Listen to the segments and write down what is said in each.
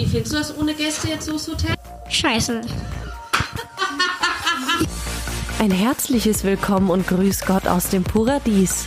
wie findest du das ohne Gäste jetzt so das Hotel? Scheiße. Ein herzliches Willkommen und Grüß Gott aus dem Paradies.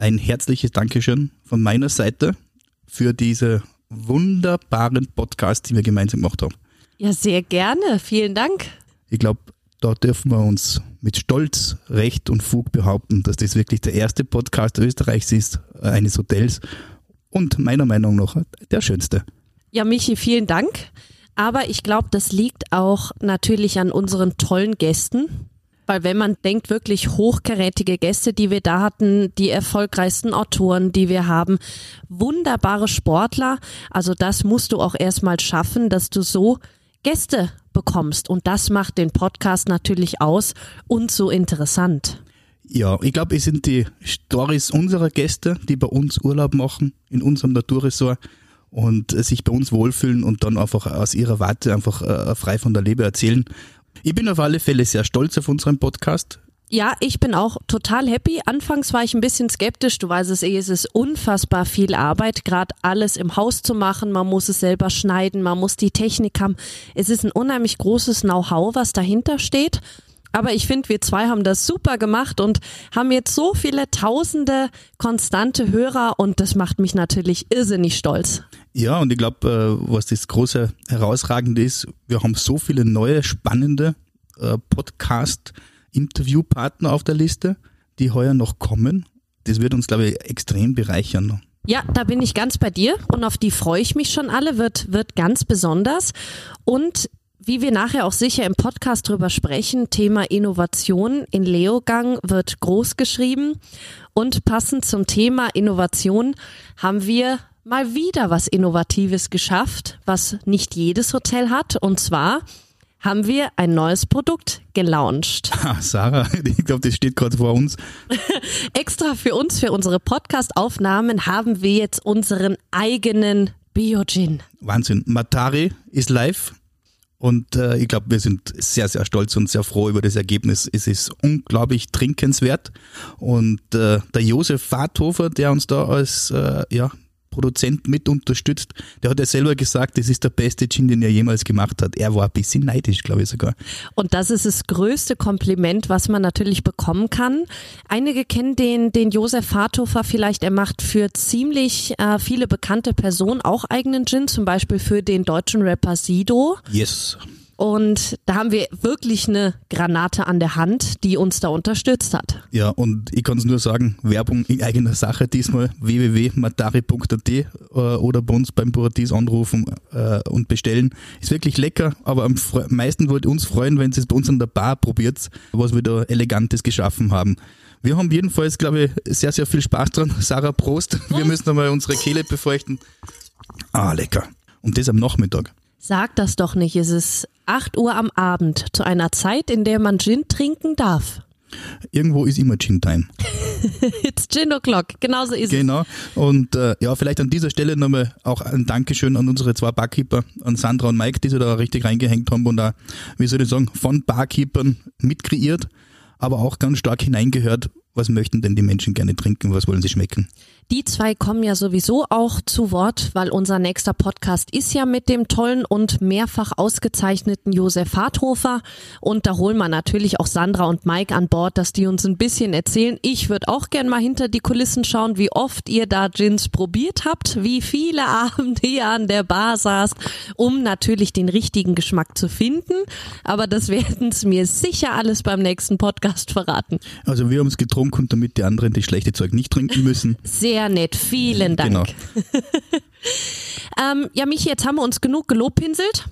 ein herzliches Dankeschön von meiner Seite für diese wunderbaren Podcast, die wir gemeinsam gemacht haben. Ja, sehr gerne. Vielen Dank. Ich glaube, da dürfen wir uns mit Stolz, Recht und Fug behaupten, dass das wirklich der erste Podcast Österreichs ist, äh, eines Hotels und meiner Meinung nach der schönste. Ja, Michi, vielen Dank. Aber ich glaube, das liegt auch natürlich an unseren tollen Gästen, weil wenn man denkt, wirklich hochkarätige Gäste, die wir da hatten, die erfolgreichsten Autoren, die wir haben, wunderbare Sportler, also das musst du auch erstmal schaffen, dass du so Gäste bekommst. Und das macht den Podcast natürlich aus und so interessant. Ja, ich glaube, es sind die Stories unserer Gäste, die bei uns Urlaub machen, in unserem Naturresort und sich bei uns wohlfühlen und dann einfach aus ihrer Warte einfach äh, frei von der Leber erzählen. Ich bin auf alle Fälle sehr stolz auf unseren Podcast. Ja, ich bin auch total happy. Anfangs war ich ein bisschen skeptisch. Du weißt es eh, es ist unfassbar viel Arbeit, gerade alles im Haus zu machen. Man muss es selber schneiden, man muss die Technik haben. Es ist ein unheimlich großes Know-how, was dahinter steht. Aber ich finde, wir zwei haben das super gemacht und haben jetzt so viele tausende konstante Hörer und das macht mich natürlich irrsinnig stolz. Ja, und ich glaube, äh, was das große Herausragende ist, wir haben so viele neue, spannende äh, Podcast-Interviewpartner auf der Liste, die heuer noch kommen. Das wird uns, glaube ich, extrem bereichern. Ja, da bin ich ganz bei dir und auf die freue ich mich schon alle, wird, wird ganz besonders. Und wie wir nachher auch sicher im Podcast drüber sprechen, Thema Innovation in Leogang wird groß geschrieben. Und passend zum Thema Innovation haben wir mal wieder was Innovatives geschafft, was nicht jedes Hotel hat. Und zwar haben wir ein neues Produkt gelauncht. Ah, Sarah, ich glaube, das steht gerade vor uns. Extra für uns, für unsere Podcast-Aufnahmen, haben wir jetzt unseren eigenen Bio-Gin. Wahnsinn. Matari ist live. Und äh, ich glaube, wir sind sehr, sehr stolz und sehr froh über das Ergebnis. Es ist unglaublich trinkenswert. Und äh, der Josef Fahrthofer, der uns da als äh, ja, Produzent mit unterstützt, der hat ja selber gesagt, das ist der beste Gin, den er jemals gemacht hat. Er war ein bisschen neidisch, glaube ich sogar. Und das ist das größte Kompliment, was man natürlich bekommen kann. Einige kennen den, den Josef Fahrthofer vielleicht. Er macht für ziemlich äh, viele bekannte Personen auch eigenen Gin, zum Beispiel für den deutschen Rapper Sido. Yes. Und da haben wir wirklich eine Granate an der Hand, die uns da unterstützt hat. Ja, und ich kann es nur sagen, Werbung in eigener Sache diesmal www.matari.at äh, oder bei uns beim Paradies anrufen äh, und bestellen. Ist wirklich lecker, aber am meisten wollt uns freuen, wenn ihr es bei uns an der Bar probiert, was wir da Elegantes geschaffen haben. Wir haben jedenfalls, glaube ich, sehr, sehr viel Spaß dran. Sarah, Prost. Wir müssen einmal unsere Kehle befeuchten. Ah, lecker. Und das am Nachmittag. Sag das doch nicht. Es ist 8 Uhr am Abend, zu einer Zeit, in der man Gin trinken darf. Irgendwo ist immer Gin Time. It's Gin O'Clock, genauso ist genau. es. Genau. Und äh, ja, vielleicht an dieser Stelle nochmal auch ein Dankeschön an unsere zwei Barkeeper, an Sandra und Mike, die sie da richtig reingehängt haben und auch, wie soll ich sagen, von Barkeepern mitkreiert, aber auch ganz stark hineingehört, was möchten denn die Menschen gerne trinken, was wollen sie schmecken. Die zwei kommen ja sowieso auch zu Wort, weil unser nächster Podcast ist ja mit dem tollen und mehrfach ausgezeichneten Josef Harthofer. Und da holen wir natürlich auch Sandra und Mike an Bord, dass die uns ein bisschen erzählen. Ich würde auch gern mal hinter die Kulissen schauen, wie oft ihr da Gins probiert habt, wie viele Abende ihr an der Bar saßt, um natürlich den richtigen Geschmack zu finden. Aber das werden es mir sicher alles beim nächsten Podcast verraten. Also wir haben es getrunken, damit die anderen das schlechte Zeug nicht trinken müssen. Sehr sehr nett. Vielen Dank. Genau. ähm, ja, Michi, jetzt haben wir uns genug gelobpinselt.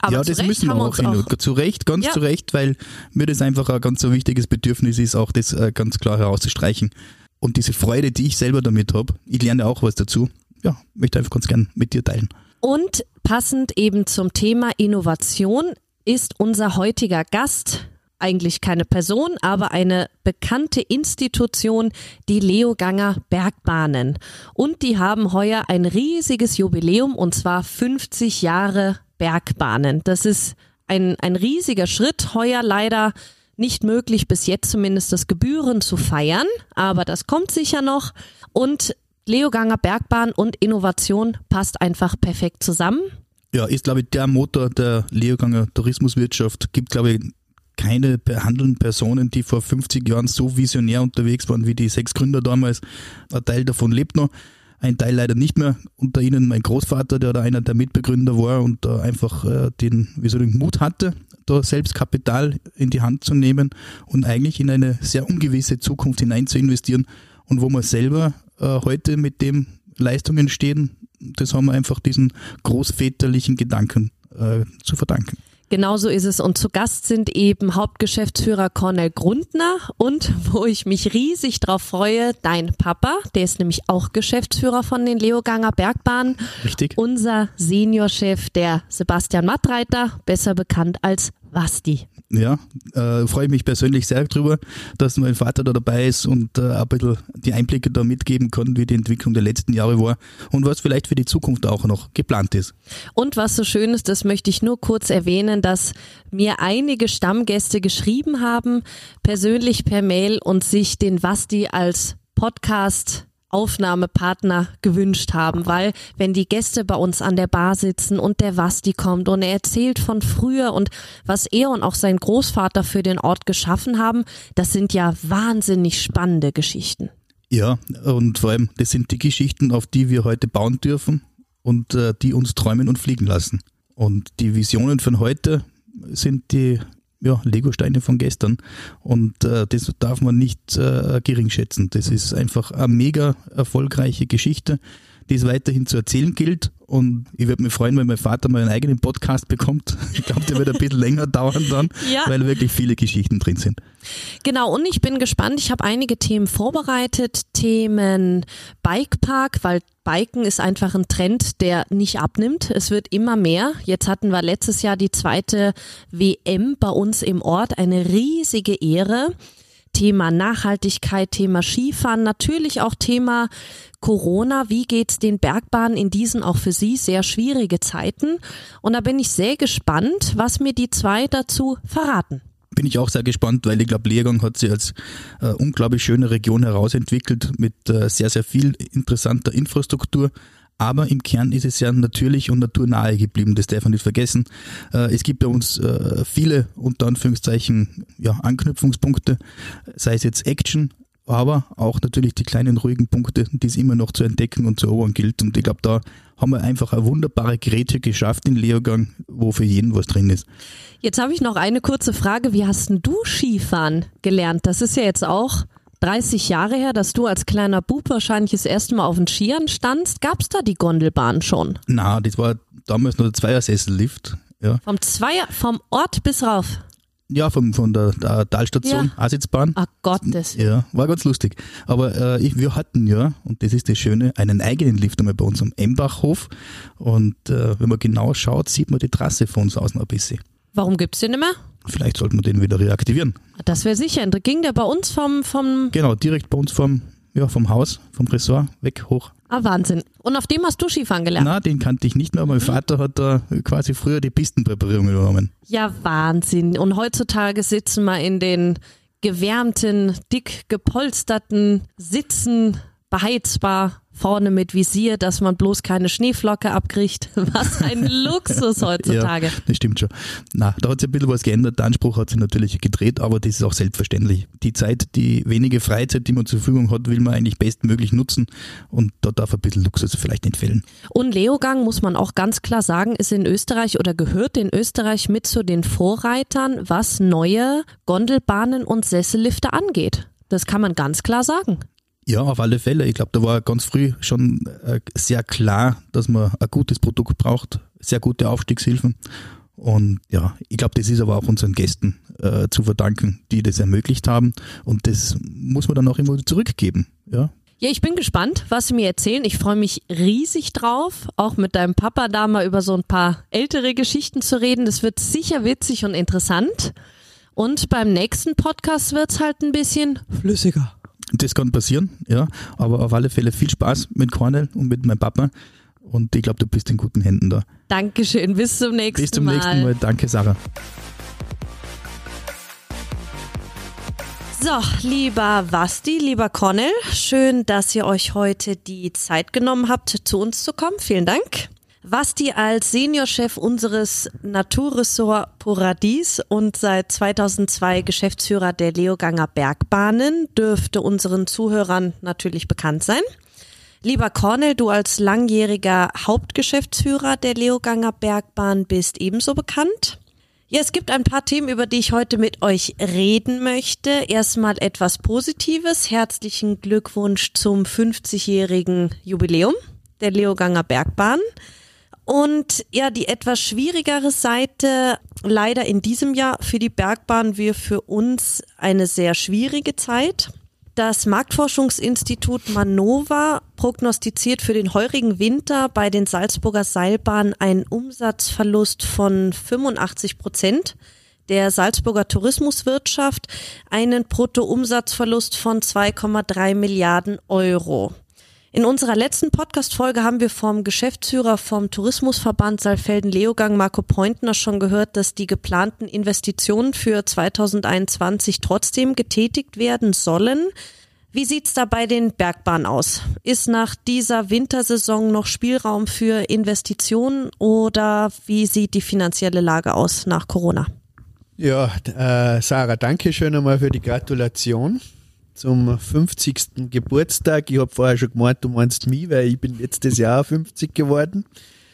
Aber ja, das müssen wir auch, auch zu Recht, ganz ja. zu Recht, weil mir das einfach ein ganz so wichtiges Bedürfnis ist, auch das äh, ganz klar herauszustreichen. Und diese Freude, die ich selber damit habe, ich lerne auch was dazu, ja, möchte einfach ganz gern mit dir teilen. Und passend eben zum Thema Innovation ist unser heutiger Gast eigentlich keine Person, aber eine bekannte Institution, die Leoganger Bergbahnen. Und die haben heuer ein riesiges Jubiläum und zwar 50 Jahre Bergbahnen. Das ist ein, ein riesiger Schritt. Heuer leider nicht möglich, bis jetzt zumindest das Gebühren zu feiern, aber das kommt sicher noch. Und Leoganger Bergbahn und Innovation passt einfach perfekt zusammen. Ja, ist, glaube ich, der Motor der Leoganger Tourismuswirtschaft. Gibt, glaube ich, keine behandelnden Personen, die vor 50 Jahren so visionär unterwegs waren wie die sechs Gründer damals. Ein Teil davon lebt noch, ein Teil leider nicht mehr. Unter ihnen mein Großvater, der da einer der Mitbegründer war und da einfach äh, den, wie soll ich, Mut hatte, da selbst Kapital in die Hand zu nehmen und eigentlich in eine sehr ungewisse Zukunft hinein zu investieren und wo wir selber äh, heute mit dem Leistungen stehen, das haben wir einfach diesen großväterlichen Gedanken äh, zu verdanken. Genauso ist es. Und zu Gast sind eben Hauptgeschäftsführer Cornel Grundner und wo ich mich riesig drauf freue, dein Papa, der ist nämlich auch Geschäftsführer von den Leoganger Bergbahnen. Richtig. Unser Seniorchef, der Sebastian Mattreiter, besser bekannt als Basti. Ja, äh, freue mich persönlich sehr drüber, dass mein Vater da dabei ist und äh, ein bisschen die Einblicke da mitgeben kann, wie die Entwicklung der letzten Jahre war und was vielleicht für die Zukunft auch noch geplant ist. Und was so schön ist, das möchte ich nur kurz erwähnen, dass mir einige Stammgäste geschrieben haben, persönlich per Mail und sich den Basti als Podcast Aufnahmepartner gewünscht haben, weil wenn die Gäste bei uns an der Bar sitzen und der Wasti kommt und er erzählt von früher und was er und auch sein Großvater für den Ort geschaffen haben, das sind ja wahnsinnig spannende Geschichten. Ja, und vor allem, das sind die Geschichten, auf die wir heute bauen dürfen und äh, die uns träumen und fliegen lassen. Und die Visionen von heute sind die ja, Lego-Steine von gestern. Und äh, das darf man nicht äh, gering schätzen. Das ist einfach eine mega erfolgreiche Geschichte, die es weiterhin zu erzählen gilt. Und ich würde mich freuen, wenn mein Vater mal einen eigenen Podcast bekommt. Ich glaube, der wird ein bisschen länger dauern dann, ja. weil wirklich viele Geschichten drin sind. Genau, und ich bin gespannt. Ich habe einige Themen vorbereitet. Themen Bikepark, weil Biken ist einfach ein Trend, der nicht abnimmt. Es wird immer mehr. Jetzt hatten wir letztes Jahr die zweite WM bei uns im Ort. Eine riesige Ehre. Thema Nachhaltigkeit, Thema Skifahren, natürlich auch Thema Corona. Wie geht's den Bergbahnen in diesen auch für Sie sehr schwierige Zeiten? Und da bin ich sehr gespannt, was mir die zwei dazu verraten bin ich auch sehr gespannt, weil ich glaube, Lehrgang hat sich als äh, unglaublich schöne Region herausentwickelt mit äh, sehr, sehr viel interessanter Infrastruktur. Aber im Kern ist es ja natürlich und naturnahe geblieben, das darf man nicht vergessen. Äh, es gibt bei uns äh, viele, unter Anführungszeichen, ja, Anknüpfungspunkte, sei es jetzt Action, aber auch natürlich die kleinen ruhigen Punkte, die es immer noch zu entdecken und zu erobern gilt. Und ich glaube, da haben wir einfach eine wunderbare Geräte geschafft in Leogang, wo für jeden was drin ist. Jetzt habe ich noch eine kurze Frage. Wie hast denn du Skifahren gelernt? Das ist ja jetzt auch 30 Jahre her, dass du als kleiner Bub wahrscheinlich das erste Mal auf den Skiern standst. Gab es da die Gondelbahn schon? Na, das war damals nur der Zweiersessellift. Ja. Vom Zweier, vom Ort bis rauf? Ja, vom, von der, der Talstation, ja. Asitzbahn. Ach Gottes. Ja, war ganz lustig. Aber äh, ich, wir hatten ja, und das ist das Schöne, einen eigenen Lift einmal bei uns am Embachhof. Und äh, wenn man genau schaut, sieht man die Trasse von uns aus noch ein bisschen. Warum gibt's den nicht mehr? Vielleicht sollten wir den wieder reaktivieren. Das wäre sicher. Ging der bei uns vom, vom. Genau, direkt bei uns vom, ja, vom Haus, vom Ressort, weg, hoch. Ah, Wahnsinn. Und auf dem hast du Skifahren gelernt? Na, den kannte ich nicht mehr. Mein mhm. Vater hat da quasi früher die Pistenpräparierung übernommen. Ja, Wahnsinn. Und heutzutage sitzen wir in den gewärmten, dick gepolsterten Sitzen, beheizbar, vorne mit Visier, dass man bloß keine Schneeflocke abkriegt. Was ein Luxus heutzutage. Ja, das stimmt schon. Na, da hat sich ein bisschen was geändert. Der Anspruch hat sich natürlich gedreht, aber das ist auch selbstverständlich. Die Zeit, die wenige Freizeit, die man zur Verfügung hat, will man eigentlich bestmöglich nutzen und da darf ein bisschen Luxus vielleicht entfällen. Und Leogang, muss man auch ganz klar sagen, ist in Österreich oder gehört in Österreich mit zu den Vorreitern, was neue Gondelbahnen und Sessellifte angeht. Das kann man ganz klar sagen. Ja, auf alle Fälle. Ich glaube, da war ganz früh schon äh, sehr klar, dass man ein gutes Produkt braucht, sehr gute Aufstiegshilfen. Und ja, ich glaube, das ist aber auch unseren Gästen äh, zu verdanken, die das ermöglicht haben. Und das muss man dann auch immer zurückgeben. Ja, Ja, ich bin gespannt, was sie mir erzählen. Ich freue mich riesig drauf, auch mit deinem Papa da mal über so ein paar ältere Geschichten zu reden. Das wird sicher witzig und interessant. Und beim nächsten Podcast wird's halt ein bisschen flüssiger. Das kann passieren, ja. Aber auf alle Fälle viel Spaß mit Cornel und mit meinem Papa. Und ich glaube, du bist in guten Händen da. Dankeschön. Bis zum nächsten Mal. Bis zum Mal. nächsten Mal. Danke, Sarah. So, lieber Vasti, lieber Cornel, schön, dass ihr euch heute die Zeit genommen habt, zu uns zu kommen. Vielen Dank. Vasti als Seniorchef unseres Naturressort Paradies und seit 2002 Geschäftsführer der Leoganger Bergbahnen dürfte unseren Zuhörern natürlich bekannt sein. Lieber Cornel, du als langjähriger Hauptgeschäftsführer der Leoganger Bergbahn bist ebenso bekannt. Ja, es gibt ein paar Themen, über die ich heute mit euch reden möchte. Erstmal etwas Positives. Herzlichen Glückwunsch zum 50-jährigen Jubiläum der Leoganger Bergbahn. Und ja, die etwas schwierigere Seite, leider in diesem Jahr für die Bergbahn, wir für uns eine sehr schwierige Zeit. Das Marktforschungsinstitut Manova prognostiziert für den heurigen Winter bei den Salzburger Seilbahnen einen Umsatzverlust von 85 Prozent der Salzburger Tourismuswirtschaft, einen Bruttoumsatzverlust von 2,3 Milliarden Euro. In unserer letzten Podcast-Folge haben wir vom Geschäftsführer vom Tourismusverband Saalfelden-Leogang, Marco Pointner, schon gehört, dass die geplanten Investitionen für 2021 trotzdem getätigt werden sollen. Wie sieht's da bei den Bergbahnen aus? Ist nach dieser Wintersaison noch Spielraum für Investitionen oder wie sieht die finanzielle Lage aus nach Corona? Ja, äh, Sarah, danke schön einmal für die Gratulation zum 50. Geburtstag. Ich habe vorher schon gemeint, du meinst mich, weil ich bin letztes Jahr 50 geworden.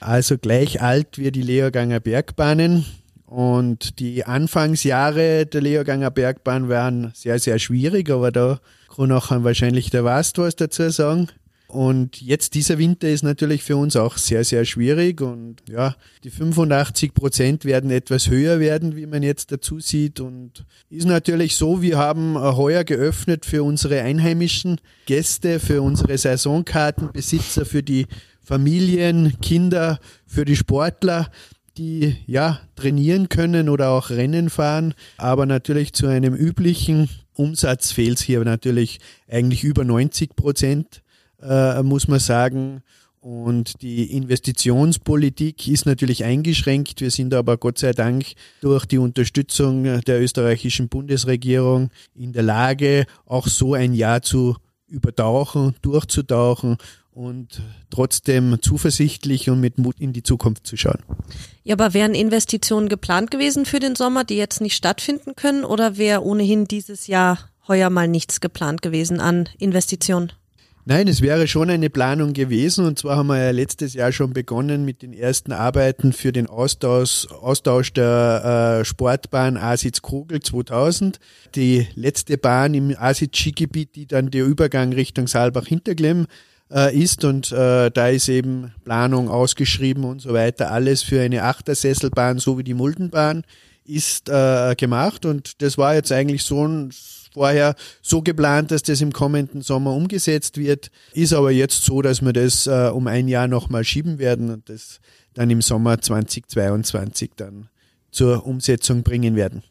Also gleich alt wie die Leoganger Bergbahnen. Und die Anfangsjahre der Leoganger Bergbahn waren sehr, sehr schwierig, aber da kann auch wahrscheinlich der Wast was dazu sagen. Und jetzt dieser Winter ist natürlich für uns auch sehr, sehr schwierig. Und ja, die 85 Prozent werden etwas höher werden, wie man jetzt dazu sieht. Und ist natürlich so, wir haben heuer geöffnet für unsere einheimischen Gäste, für unsere Saisonkartenbesitzer, für die Familien, Kinder, für die Sportler die ja trainieren können oder auch Rennen fahren, aber natürlich zu einem üblichen Umsatz fehlt es hier natürlich eigentlich über 90 Prozent äh, muss man sagen. Und die Investitionspolitik ist natürlich eingeschränkt. Wir sind aber Gott sei Dank durch die Unterstützung der österreichischen Bundesregierung in der Lage, auch so ein Jahr zu übertauchen, durchzutauchen und trotzdem zuversichtlich und mit Mut in die Zukunft zu schauen. Ja, aber wären Investitionen geplant gewesen für den Sommer, die jetzt nicht stattfinden können, oder wäre ohnehin dieses Jahr heuer mal nichts geplant gewesen an Investitionen? Nein, es wäre schon eine Planung gewesen und zwar haben wir ja letztes Jahr schon begonnen mit den ersten Arbeiten für den Austausch, Austausch der äh, Sportbahn Asitz-Kogel 2000. Die letzte Bahn im Asitz-Skigebiet, die dann der Übergang Richtung Saalbach-Hinterglemm äh, ist und äh, da ist eben Planung ausgeschrieben und so weiter. Alles für eine Achtersesselbahn, so wie die Muldenbahn ist äh, gemacht und das war jetzt eigentlich so ein vorher so geplant, dass das im kommenden Sommer umgesetzt wird. Ist aber jetzt so, dass wir das äh, um ein Jahr nochmal schieben werden und das dann im Sommer 2022 dann zur Umsetzung bringen werden.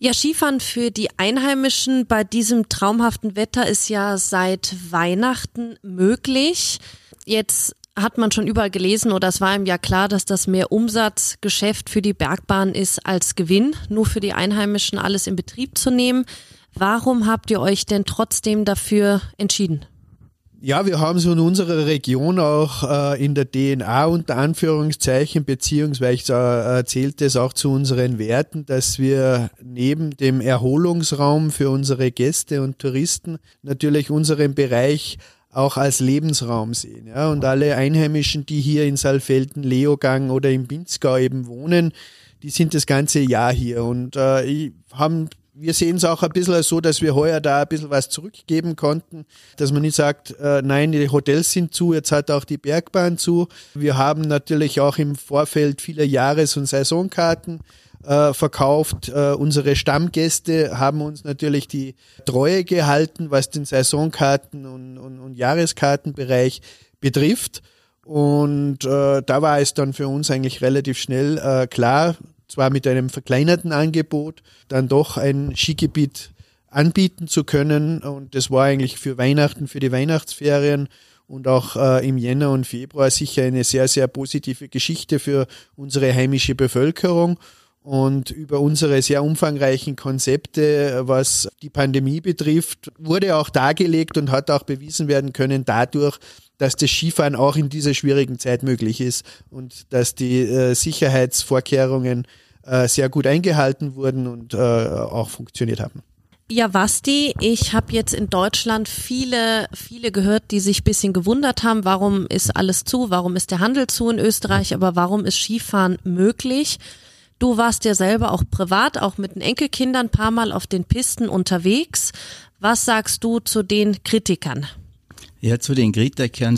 Ja, Skifahren für die Einheimischen bei diesem traumhaften Wetter ist ja seit Weihnachten möglich. Jetzt hat man schon überall gelesen oder es war ihm ja klar, dass das mehr Umsatzgeschäft für die Bergbahn ist als Gewinn, nur für die Einheimischen alles in Betrieb zu nehmen. Warum habt ihr euch denn trotzdem dafür entschieden? Ja, wir haben so in unserer Region auch äh, in der DNA unter Anführungszeichen, beziehungsweise äh, zählt es auch zu unseren Werten, dass wir neben dem Erholungsraum für unsere Gäste und Touristen natürlich unseren Bereich auch als Lebensraum sehen. Ja? Und alle Einheimischen, die hier in Saalfelden, Leogang oder im Pinzgau eben wohnen, die sind das ganze Jahr hier und äh, haben wir sehen es auch ein bisschen so, dass wir heuer da ein bisschen was zurückgeben konnten, dass man nicht sagt, äh, nein, die Hotels sind zu, jetzt hat auch die Bergbahn zu. Wir haben natürlich auch im Vorfeld viele Jahres- und Saisonkarten äh, verkauft. Äh, unsere Stammgäste haben uns natürlich die Treue gehalten, was den Saisonkarten- und, und, und Jahreskartenbereich betrifft. Und äh, da war es dann für uns eigentlich relativ schnell äh, klar, zwar mit einem verkleinerten Angebot, dann doch ein Skigebiet anbieten zu können. Und das war eigentlich für Weihnachten, für die Weihnachtsferien und auch äh, im Jänner und Februar sicher eine sehr, sehr positive Geschichte für unsere heimische Bevölkerung. Und über unsere sehr umfangreichen Konzepte, was die Pandemie betrifft, wurde auch dargelegt und hat auch bewiesen werden können dadurch, dass das Skifahren auch in dieser schwierigen Zeit möglich ist und dass die äh, Sicherheitsvorkehrungen äh, sehr gut eingehalten wurden und äh, auch funktioniert haben. Ja, Basti, ich habe jetzt in Deutschland viele, viele gehört, die sich bisschen gewundert haben, warum ist alles zu, warum ist der Handel zu in Österreich, aber warum ist Skifahren möglich? Du warst ja selber auch privat, auch mit den Enkelkindern ein paar Mal auf den Pisten unterwegs. Was sagst du zu den Kritikern? Ja, zu den Kritikern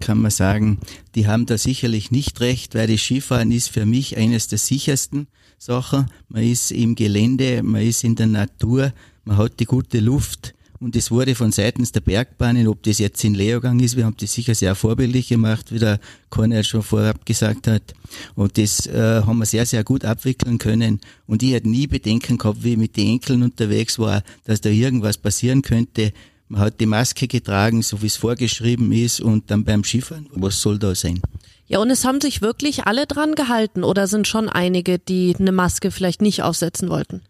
kann man sagen, die haben da sicherlich nicht recht, weil das Skifahren ist für mich eines der sichersten Sachen. Man ist im Gelände, man ist in der Natur, man hat die gute Luft und es wurde von seitens der Bergbahnen, ob das jetzt in Leogang ist, wir haben das sicher sehr vorbildlich gemacht, wie der Cornel schon vorab gesagt hat. Und das äh, haben wir sehr, sehr gut abwickeln können. Und ich hätte nie Bedenken gehabt, wie ich mit den Enkeln unterwegs war, dass da irgendwas passieren könnte. Man hat die Maske getragen, so wie es vorgeschrieben ist, und dann beim Skifahren, was soll da sein? Ja, und es haben sich wirklich alle dran gehalten oder sind schon einige, die eine Maske vielleicht nicht aufsetzen wollten?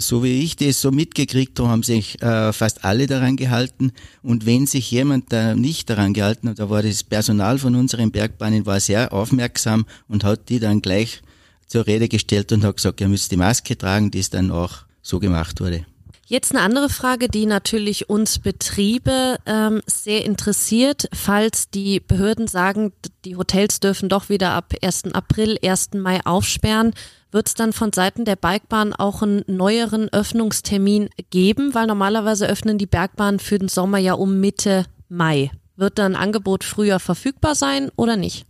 So wie ich das so mitgekriegt habe, haben sich äh, fast alle daran gehalten. Und wenn sich jemand da nicht daran gehalten hat, da war das Personal von unseren Bergbahnen war sehr aufmerksam und hat die dann gleich zur Rede gestellt und hat gesagt, ihr müsst die Maske tragen, die es dann auch so gemacht wurde. Jetzt eine andere Frage, die natürlich uns Betriebe ähm, sehr interessiert, falls die Behörden sagen, die Hotels dürfen doch wieder ab 1. April, 1. Mai aufsperren. Wird es dann von Seiten der Bergbahn auch einen neueren Öffnungstermin geben? Weil normalerweise öffnen die Bergbahnen für den Sommer ja um Mitte Mai. Wird dann Angebot früher verfügbar sein oder nicht?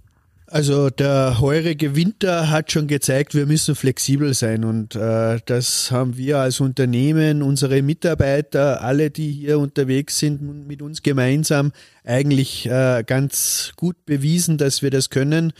Also der heurige Winter hat schon gezeigt, wir müssen flexibel sein und äh, das haben wir als Unternehmen, unsere Mitarbeiter, alle, die hier unterwegs sind, mit uns gemeinsam eigentlich äh, ganz gut bewiesen, dass wir das können.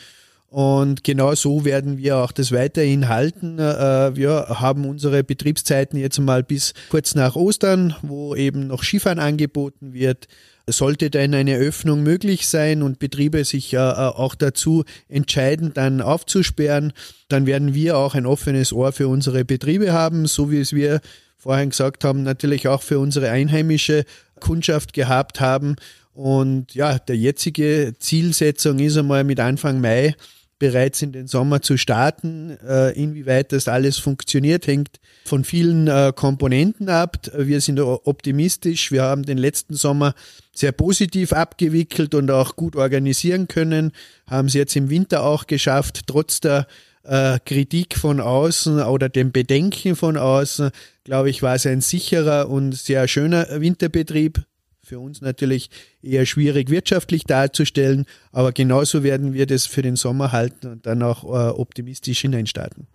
Und genau so werden wir auch das weiterhin halten. Äh, wir haben unsere Betriebszeiten jetzt mal bis kurz nach Ostern, wo eben noch Skifahren angeboten wird. Sollte denn eine Öffnung möglich sein und Betriebe sich äh, auch dazu entscheiden, dann aufzusperren, dann werden wir auch ein offenes Ohr für unsere Betriebe haben, so wie es wir vorhin gesagt haben, natürlich auch für unsere einheimische Kundschaft gehabt haben. Und ja, der jetzige Zielsetzung ist einmal mit Anfang Mai bereits in den Sommer zu starten. Äh, inwieweit das alles funktioniert, hängt von vielen äh, Komponenten ab. Wir sind optimistisch. Wir haben den letzten Sommer sehr positiv abgewickelt und auch gut organisieren können, haben es jetzt im Winter auch geschafft, trotz der äh, Kritik von außen oder dem Bedenken von außen, glaube ich, war es ein sicherer und sehr schöner Winterbetrieb für uns natürlich eher schwierig wirtschaftlich darzustellen, aber genauso werden wir das für den Sommer halten und dann auch äh, optimistisch hineinstarten.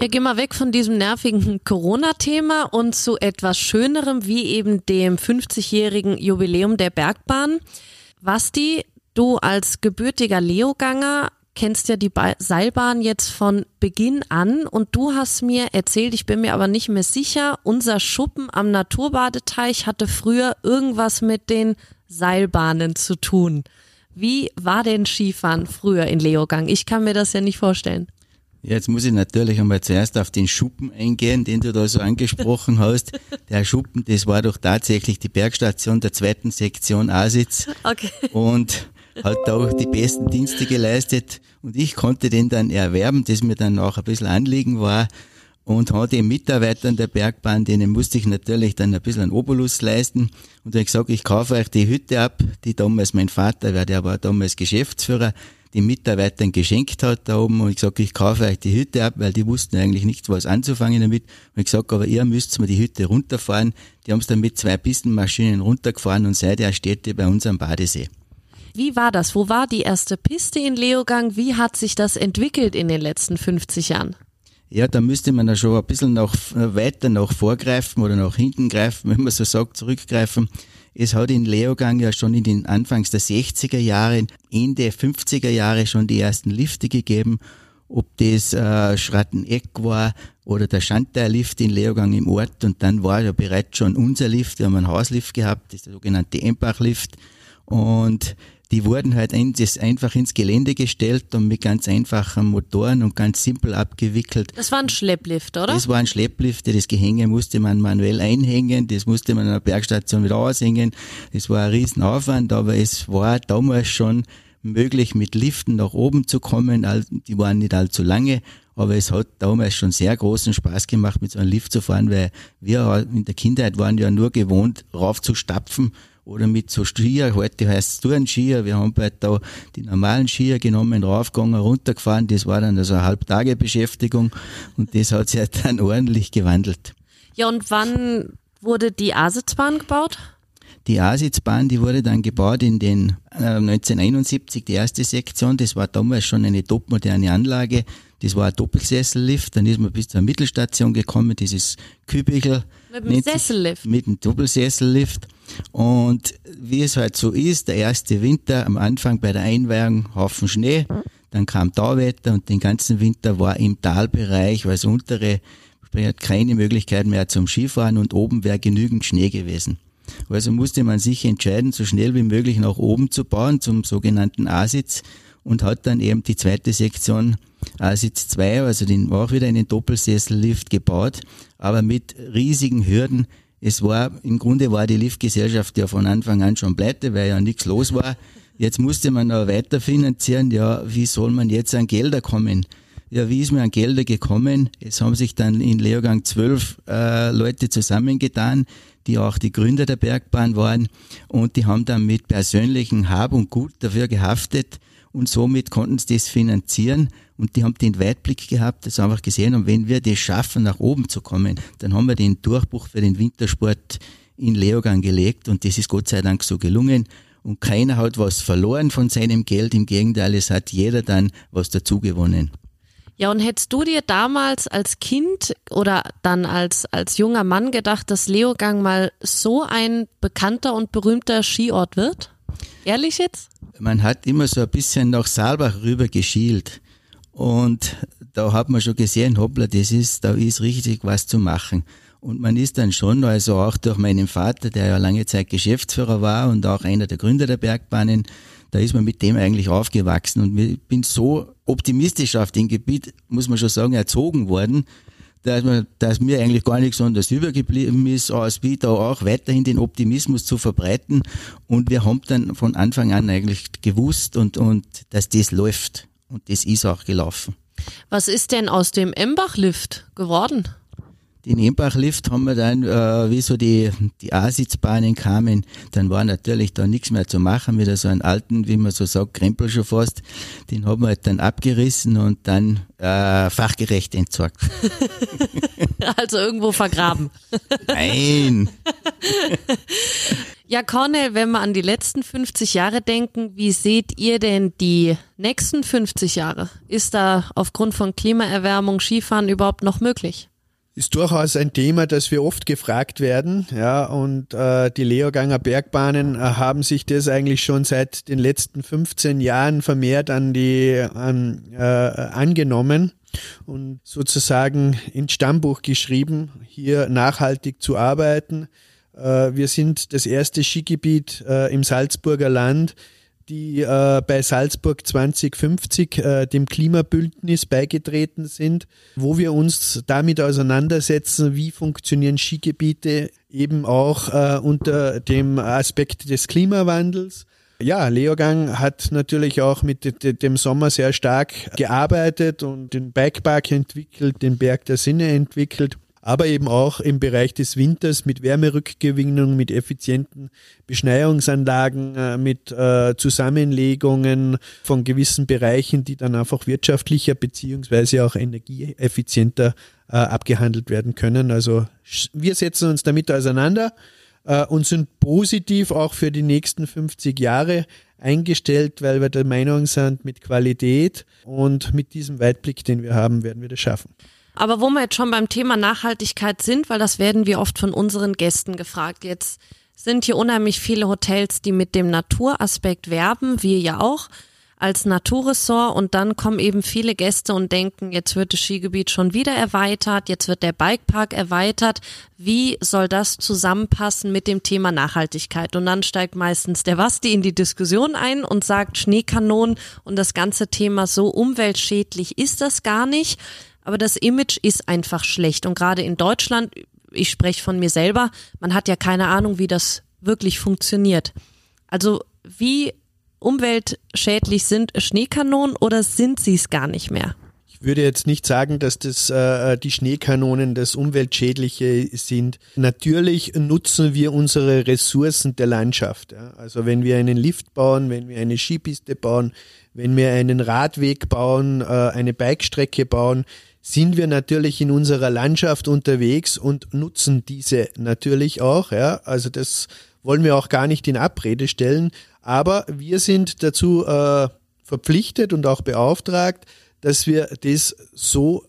Ja, geh mal weg von diesem nervigen Corona-Thema und zu etwas Schönerem wie eben dem 50-jährigen Jubiläum der Bergbahn. Basti, du als gebürtiger Leoganger kennst ja die Seilbahn jetzt von Beginn an und du hast mir erzählt, ich bin mir aber nicht mehr sicher, unser Schuppen am Naturbadeteich hatte früher irgendwas mit den Seilbahnen zu tun. Wie war denn Skifahren früher in Leogang? Ich kann mir das ja nicht vorstellen. Jetzt muss ich natürlich einmal zuerst auf den Schuppen eingehen, den du da so angesprochen hast. Der Schuppen, das war doch tatsächlich die Bergstation der zweiten Sektion Asitz. Okay. Und hat da auch die besten Dienste geleistet und ich konnte den dann erwerben, das mir dann auch ein bisschen Anliegen war und den Mitarbeitern der Bergbahn, denen musste ich natürlich dann ein bisschen einen Obolus leisten und habe gesagt, ich kaufe euch die Hütte ab, die damals mein Vater, der war damals Geschäftsführer, den Mitarbeitern geschenkt hat da oben und ich gesagt, ich kaufe euch die Hütte ab, weil die wussten eigentlich nichts was anzufangen damit. Und ich gesagt, aber ihr müsst mir die Hütte runterfahren. Die haben es dann mit zwei Pistenmaschinen runtergefahren und seither steht die bei uns am Badesee. Wie war das? Wo war die erste Piste in Leogang? Wie hat sich das entwickelt in den letzten 50 Jahren? Ja, da müsste man da schon ein bisschen noch weiter noch vorgreifen oder nach hinten greifen, wenn man so sagt, zurückgreifen. Es hat in Leogang ja schon in den Anfangs der 60er Jahre, Ende 50er Jahre schon die ersten Lifte gegeben. Ob das äh, Schratteneck war oder der Schanterlift in Leogang im Ort. Und dann war ja bereits schon unser Lift. Wir haben einen Hauslift gehabt, das ist der sogenannte Empachlift. Und die wurden halt einfach ins Gelände gestellt und mit ganz einfachen Motoren und ganz simpel abgewickelt. Das war ein Schlepplift, oder? Das war ein Schlepplift, das Gehänge musste man manuell einhängen, das musste man an der Bergstation wieder aushängen. Das war ein Riesenaufwand, aber es war damals schon möglich, mit Liften nach oben zu kommen. Die waren nicht allzu lange, aber es hat damals schon sehr großen Spaß gemacht, mit so einem Lift zu fahren, weil wir in der Kindheit waren ja nur gewohnt, raufzustapfen oder mit so Skier, heute heißt es Tourenskier, wir haben bald da die normalen Skier genommen, raufgegangen, runtergefahren, das war dann also eine Halbtagebeschäftigung und das hat sich dann ordentlich gewandelt. Ja, und wann wurde die Asitzbahn gebaut? Die Asitzbahn, die wurde dann gebaut in den äh, 1971, die erste Sektion, das war damals schon eine topmoderne Anlage, das war ein Doppelsessellift, dann ist man bis zur Mittelstation gekommen, dieses Kübigel. Mit dem Sessellift? Mit dem Doppelsessellift. Und wie es halt so ist, der erste Winter am Anfang bei der Einweihung Haufen Schnee, dann kam Tauwetter und den ganzen Winter war im Talbereich, also untere, hat keine Möglichkeit mehr zum Skifahren und oben wäre genügend Schnee gewesen. Also musste man sich entscheiden, so schnell wie möglich nach oben zu bauen, zum sogenannten A-Sitz und hat dann eben die zweite Sektion A-Sitz 2, also den, auch wieder einen Doppelsessellift gebaut, aber mit riesigen Hürden, es war, im Grunde war die Liftgesellschaft ja von Anfang an schon pleite, weil ja nichts los war. Jetzt musste man aber weiter finanzieren. Ja, wie soll man jetzt an Gelder kommen? Ja, wie ist man an Gelder gekommen? Es haben sich dann in Leogang zwölf äh, Leute zusammengetan, die auch die Gründer der Bergbahn waren. Und die haben dann mit persönlichen Hab und Gut dafür gehaftet. Und somit konnten sie das finanzieren. Und die haben den Weitblick gehabt, das einfach gesehen und wenn wir das schaffen, nach oben zu kommen, dann haben wir den Durchbruch für den Wintersport in Leogang gelegt. Und das ist Gott sei Dank so gelungen. Und keiner hat was verloren von seinem Geld, im Gegenteil, es hat jeder dann was dazu gewonnen. Ja, und hättest du dir damals als Kind oder dann als, als junger Mann gedacht, dass Leogang mal so ein bekannter und berühmter Skiort wird? Ehrlich jetzt? man hat immer so ein bisschen nach Saalbach rüber geschielt. Und da hat man schon gesehen, hoppla, das ist, da ist richtig was zu machen. Und man ist dann schon, also auch durch meinen Vater, der ja lange Zeit Geschäftsführer war und auch einer der Gründer der Bergbahnen, da ist man mit dem eigentlich aufgewachsen und ich bin so optimistisch auf dem Gebiet, muss man schon sagen, erzogen worden, dass, man, dass mir eigentlich gar nichts anderes übergeblieben ist, als wie da auch weiterhin den Optimismus zu verbreiten. Und wir haben dann von Anfang an eigentlich gewusst und, und dass das läuft. Und das ist auch gelaufen. Was ist denn aus dem Embach-Lift geworden? Den Embach-Lift haben wir dann, äh, wie so die, die A-Sitzbahnen kamen, dann war natürlich da nichts mehr zu machen, wieder so einen alten, wie man so sagt, Krempel schon fast. Den haben wir halt dann abgerissen und dann äh, fachgerecht entsorgt. also irgendwo vergraben. Nein. Ja, Cornel, wenn wir an die letzten 50 Jahre denken, wie seht ihr denn die nächsten 50 Jahre? Ist da aufgrund von Klimaerwärmung Skifahren überhaupt noch möglich? Ist durchaus ein Thema, das wir oft gefragt werden. Ja, und äh, die Leoganger Bergbahnen äh, haben sich das eigentlich schon seit den letzten 15 Jahren vermehrt an die an, äh, angenommen und sozusagen ins Stammbuch geschrieben, hier nachhaltig zu arbeiten. Äh, wir sind das erste Skigebiet äh, im Salzburger Land, die äh, bei Salzburg 2050 äh, dem Klimabündnis beigetreten sind, wo wir uns damit auseinandersetzen, wie funktionieren Skigebiete eben auch äh, unter dem Aspekt des Klimawandels. Ja, Leogang hat natürlich auch mit dem Sommer sehr stark gearbeitet und den Bikepark entwickelt, den Berg der Sinne entwickelt aber eben auch im Bereich des Winters mit Wärmerückgewinnung, mit effizienten Beschneiungsanlagen, äh, mit äh, Zusammenlegungen von gewissen Bereichen, die dann einfach wirtschaftlicher beziehungsweise auch energieeffizienter äh, abgehandelt werden können. Also wir setzen uns damit auseinander und sind positiv auch für die nächsten 50 Jahre eingestellt, weil wir der Meinung sind, mit Qualität und mit diesem Weitblick, den wir haben, werden wir das schaffen. Aber wo wir jetzt schon beim Thema Nachhaltigkeit sind, weil das werden wir oft von unseren Gästen gefragt. Jetzt sind hier unheimlich viele Hotels, die mit dem Naturaspekt werben, wir ja auch als Naturressort und dann kommen eben viele Gäste und denken, jetzt wird das Skigebiet schon wieder erweitert, jetzt wird der Bikepark erweitert. Wie soll das zusammenpassen mit dem Thema Nachhaltigkeit? Und dann steigt meistens der Wasti in die Diskussion ein und sagt Schneekanonen und das ganze Thema so umweltschädlich ist das gar nicht. Aber das Image ist einfach schlecht. Und gerade in Deutschland, ich spreche von mir selber, man hat ja keine Ahnung, wie das wirklich funktioniert. Also wie umweltschädlich sind Schneekanonen oder sind sie es gar nicht mehr? Ich würde jetzt nicht sagen, dass das äh, die Schneekanonen das Umweltschädliche sind. Natürlich nutzen wir unsere Ressourcen der Landschaft. Ja. Also wenn wir einen Lift bauen, wenn wir eine Skipiste bauen, wenn wir einen Radweg bauen, äh, eine Bikestrecke bauen, sind wir natürlich in unserer Landschaft unterwegs und nutzen diese natürlich auch. Ja. Also das wollen wir auch gar nicht in Abrede stellen. Aber wir sind dazu äh, verpflichtet und auch beauftragt, dass wir das so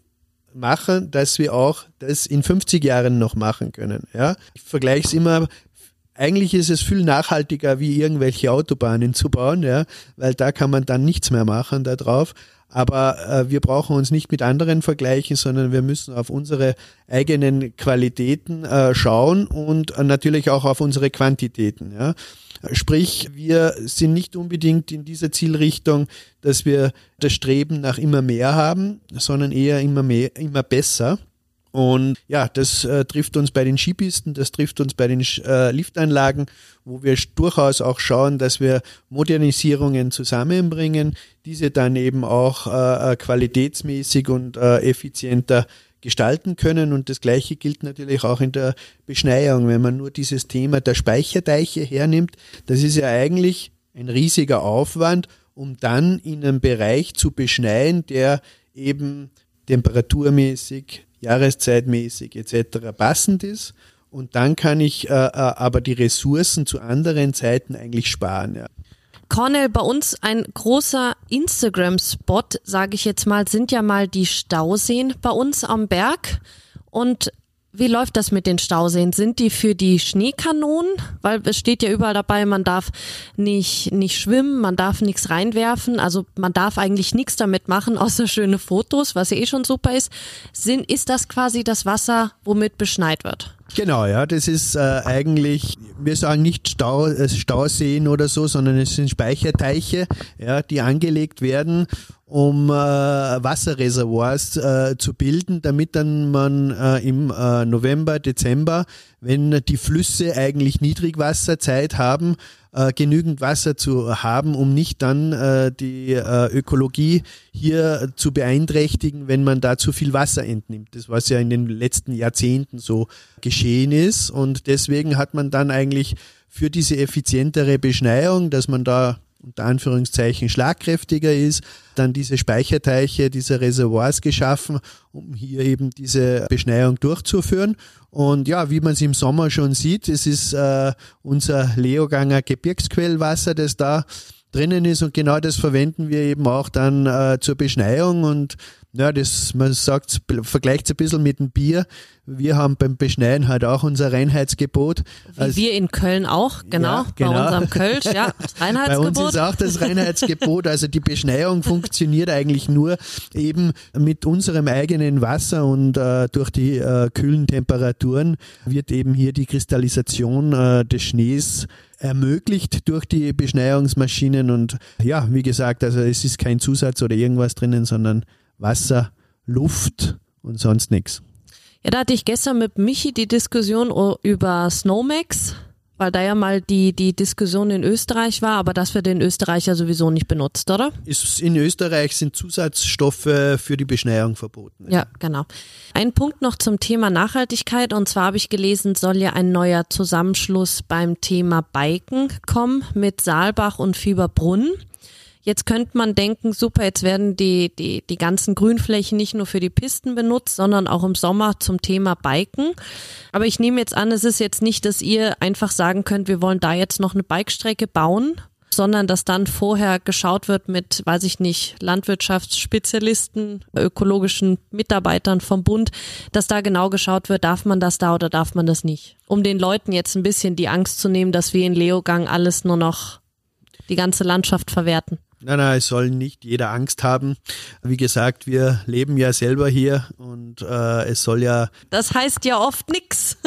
machen, dass wir auch das in 50 Jahren noch machen können. Ja? Ich vergleiche es immer, eigentlich ist es viel nachhaltiger, wie irgendwelche Autobahnen zu bauen, ja, weil da kann man dann nichts mehr machen da drauf. Aber äh, wir brauchen uns nicht mit anderen vergleichen, sondern wir müssen auf unsere eigenen Qualitäten äh, schauen und äh, natürlich auch auf unsere Quantitäten. Ja. Sprich, wir sind nicht unbedingt in dieser Zielrichtung, dass wir das Streben nach immer mehr haben, sondern eher immer mehr, immer besser. Und ja, das äh, trifft uns bei den Skipisten, das trifft uns bei den äh, Liftanlagen, wo wir durchaus auch schauen, dass wir Modernisierungen zusammenbringen, diese dann eben auch äh, äh qualitätsmäßig und äh, effizienter gestalten können. Und das Gleiche gilt natürlich auch in der Beschneiung. Wenn man nur dieses Thema der Speicherdeiche hernimmt, das ist ja eigentlich ein riesiger Aufwand, um dann in einem Bereich zu beschneien, der eben temperaturmäßig, jahreszeitmäßig etc. passend ist. Und dann kann ich äh, äh, aber die Ressourcen zu anderen Zeiten eigentlich sparen. Ja. Cornell, bei uns ein großer Instagram-Spot, sage ich jetzt mal, sind ja mal die Stauseen bei uns am Berg. Und wie läuft das mit den Stauseen? Sind die für die Schneekanonen? Weil es steht ja überall dabei, man darf nicht, nicht schwimmen, man darf nichts reinwerfen, also man darf eigentlich nichts damit machen, außer schöne Fotos, was ja eh schon super ist. Sind, ist das quasi das Wasser, womit beschneit wird? Genau, ja, das ist äh, eigentlich, wir sagen nicht Stau, äh, Stauseen oder so, sondern es sind Speicherteiche, ja, die angelegt werden um äh, Wasserreservoirs äh, zu bilden, damit dann man äh, im äh, November, Dezember, wenn die Flüsse eigentlich Niedrigwasserzeit haben, äh, genügend Wasser zu haben, um nicht dann äh, die äh, Ökologie hier zu beeinträchtigen, wenn man da zu viel Wasser entnimmt. Das was ja in den letzten Jahrzehnten so geschehen ist und deswegen hat man dann eigentlich für diese effizientere Beschneiung, dass man da unter Anführungszeichen schlagkräftiger ist, dann diese Speicherteiche, diese Reservoirs geschaffen, um hier eben diese Beschneiung durchzuführen. Und ja, wie man es im Sommer schon sieht, es ist äh, unser Leoganger Gebirgsquellwasser, das da drinnen ist und genau das verwenden wir eben auch dann äh, zur Beschneiung und ja, das, man sagt, vergleicht es ein bisschen mit dem Bier. Wir haben beim Beschneiden halt auch unser Reinheitsgebot. Wie also, wir in Köln auch, genau, ja, genau. bei unserem Kölsch, ja, das Reinheitsgebot. Bei uns ist auch das Reinheitsgebot. Also die Beschneiung funktioniert eigentlich nur eben mit unserem eigenen Wasser und äh, durch die äh, kühlen Temperaturen wird eben hier die Kristallisation äh, des Schnees ermöglicht durch die Beschneiungsmaschinen und ja, wie gesagt, also es ist kein Zusatz oder irgendwas drinnen, sondern Wasser, Luft und sonst nichts. Ja, da hatte ich gestern mit Michi die Diskussion über Snowmax, weil da ja mal die, die Diskussion in Österreich war, aber das wird in Österreich ja sowieso nicht benutzt, oder? Ist, in Österreich sind Zusatzstoffe für die Beschneiung verboten. Ja, genau. Ein Punkt noch zum Thema Nachhaltigkeit und zwar habe ich gelesen, soll ja ein neuer Zusammenschluss beim Thema Biken kommen mit Saalbach und Fieberbrunn. Jetzt könnte man denken, super, jetzt werden die, die, die ganzen Grünflächen nicht nur für die Pisten benutzt, sondern auch im Sommer zum Thema Biken. Aber ich nehme jetzt an, es ist jetzt nicht, dass ihr einfach sagen könnt, wir wollen da jetzt noch eine Bikestrecke bauen, sondern dass dann vorher geschaut wird mit, weiß ich nicht, Landwirtschaftsspezialisten, ökologischen Mitarbeitern vom Bund, dass da genau geschaut wird, darf man das da oder darf man das nicht. Um den Leuten jetzt ein bisschen die Angst zu nehmen, dass wir in Leogang alles nur noch die ganze Landschaft verwerten. Nein, nein, es soll nicht jeder Angst haben. Wie gesagt, wir leben ja selber hier und äh, es soll ja. Das heißt ja oft nix.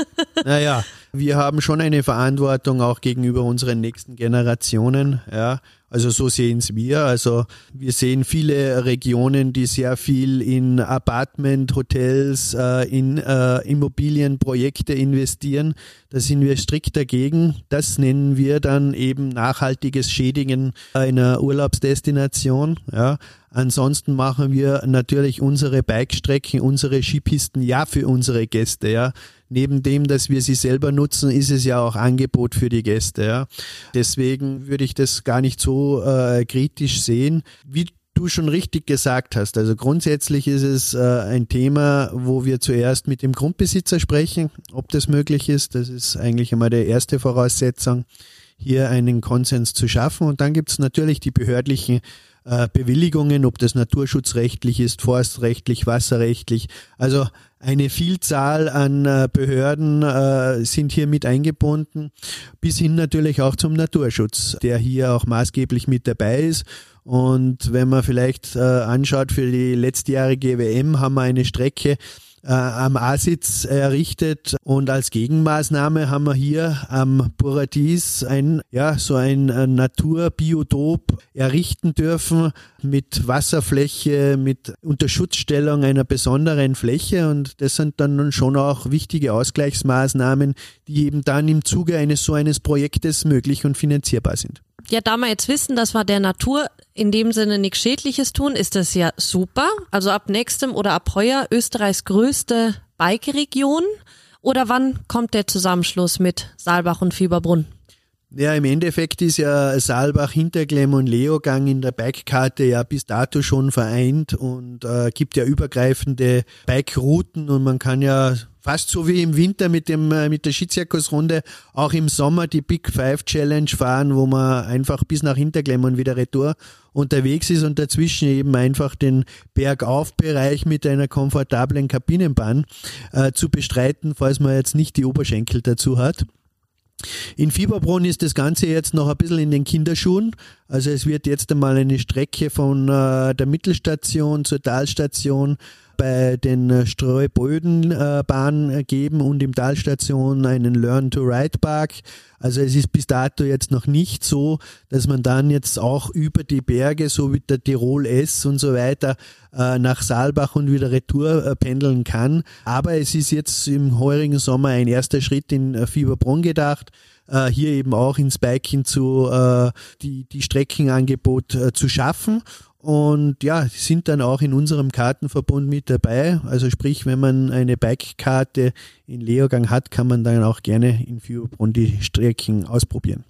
naja, wir haben schon eine Verantwortung auch gegenüber unseren nächsten Generationen. Ja, also so sehen es wir. Also wir sehen viele Regionen, die sehr viel in Apartment, Hotels, äh, in äh, Immobilienprojekte investieren. Da sind wir strikt dagegen. Das nennen wir dann eben nachhaltiges Schädigen einer Urlaubsdestination. Ja. Ansonsten machen wir natürlich unsere Bikestrecken, unsere Skipisten ja für unsere Gäste. Ja. Neben dem, dass wir sie selber nutzen, ist es ja auch Angebot für die Gäste. Ja. Deswegen würde ich das gar nicht so äh, kritisch sehen. Wie du schon richtig gesagt hast. Also grundsätzlich ist es äh, ein Thema, wo wir zuerst mit dem Grundbesitzer sprechen, ob das möglich ist. Das ist eigentlich einmal die erste Voraussetzung, hier einen Konsens zu schaffen. Und dann gibt es natürlich die behördlichen äh, Bewilligungen, ob das naturschutzrechtlich ist, forstrechtlich, wasserrechtlich. Also eine Vielzahl an äh, Behörden äh, sind hier mit eingebunden, bis hin natürlich auch zum Naturschutz, der hier auch maßgeblich mit dabei ist. Und wenn man vielleicht anschaut, für die letztjährige WM haben wir eine Strecke, äh, am A-Sitz errichtet. Und als Gegenmaßnahme haben wir hier am Paradies ein, ja, so ein äh, Naturbiotop errichten dürfen mit Wasserfläche, mit Unterschutzstellung einer besonderen Fläche. Und das sind dann schon auch wichtige Ausgleichsmaßnahmen, die eben dann im Zuge eines so eines Projektes möglich und finanzierbar sind ja, da wir jetzt wissen, dass wir der Natur in dem Sinne nichts Schädliches tun, ist das ja super. Also ab nächstem oder ab heuer Österreichs größte Bike-Region. Oder wann kommt der Zusammenschluss mit Saalbach und Fieberbrunn? Ja, im Endeffekt ist ja Saalbach, Hinterglemm und Leogang in der Bikekarte ja bis dato schon vereint und äh, gibt ja übergreifende Bike-Routen und man kann ja fast so wie im Winter mit dem äh, mit der Skizirkusrunde auch im Sommer die Big Five Challenge fahren, wo man einfach bis nach Hinterglemm und wieder retour unterwegs ist und dazwischen eben einfach den Bergaufbereich mit einer komfortablen Kabinenbahn äh, zu bestreiten, falls man jetzt nicht die Oberschenkel dazu hat. In Fieberbrunn ist das Ganze jetzt noch ein bisschen in den Kinderschuhen. Also es wird jetzt einmal eine Strecke von äh, der Mittelstation zur Talstation bei den äh, Streubödenbahnen äh, geben und im Talstation einen Learn-to-Ride-Park. Also es ist bis dato jetzt noch nicht so, dass man dann jetzt auch über die Berge, so wie der Tirol S und so weiter, äh, nach Saalbach und wieder retour pendeln kann. Aber es ist jetzt im heurigen Sommer ein erster Schritt in Fieberbrunn gedacht hier eben auch ins Biking zu die, die Streckenangebot zu schaffen und ja, sind dann auch in unserem Kartenverbund mit dabei. Also sprich, wenn man eine Bike-Karte in Leogang hat, kann man dann auch gerne in Fieberbrunn die Strecken ausprobieren.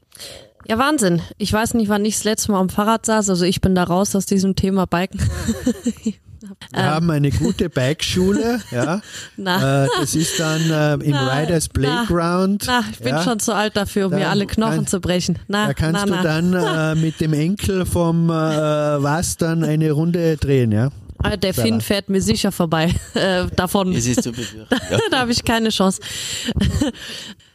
Ja, Wahnsinn. Ich weiß nicht, wann ich das letzte Mal am Fahrrad saß. Also ich bin da raus aus diesem Thema Biken. Wir ähm. haben eine gute Bikeschule, ja. Na. Äh, das ist dann äh, im na, Riders Playground. Na, na ich bin ja. schon zu alt dafür, um dann mir alle Knochen kann, zu brechen. Na, da kannst du dann äh, mit dem Enkel vom äh, Was dann eine Runde drehen, ja. Ah, der Finn fährt mir sicher vorbei. Äh, davon. Es ist zu befürchten. da, da habe ich keine Chance.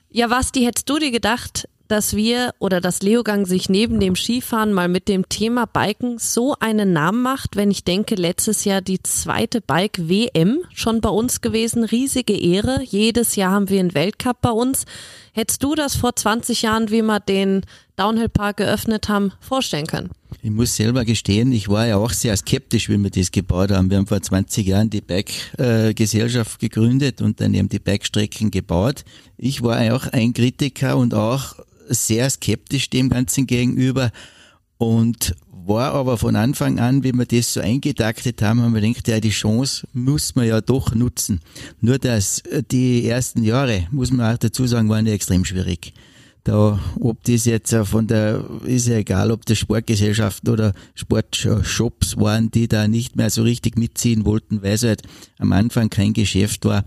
ja, Basti, hättest du dir gedacht, dass wir oder dass Leogang sich neben dem Skifahren mal mit dem Thema Biken so einen Namen macht, wenn ich denke, letztes Jahr die zweite Bike WM schon bei uns gewesen, riesige Ehre. Jedes Jahr haben wir einen Weltcup bei uns. Hättest du das vor 20 Jahren, wie wir den Downhill Park geöffnet haben, vorstellen können? Ich muss selber gestehen, ich war ja auch sehr skeptisch, wie wir das gebaut haben. Wir haben vor 20 Jahren die Bike-Gesellschaft gegründet und dann eben die Bike-Strecken gebaut. Ich war ja auch ein Kritiker und auch sehr skeptisch dem Ganzen gegenüber und war aber von Anfang an, wie wir das so eingetaktet haben, haben wir gedacht, ja, die Chance muss man ja doch nutzen. Nur dass die ersten Jahre, muss man auch dazu sagen, waren ja extrem schwierig. Da, ob das jetzt von der, ist ja egal, ob das Sportgesellschaften oder Sportshops waren, die da nicht mehr so richtig mitziehen wollten, weil es halt am Anfang kein Geschäft war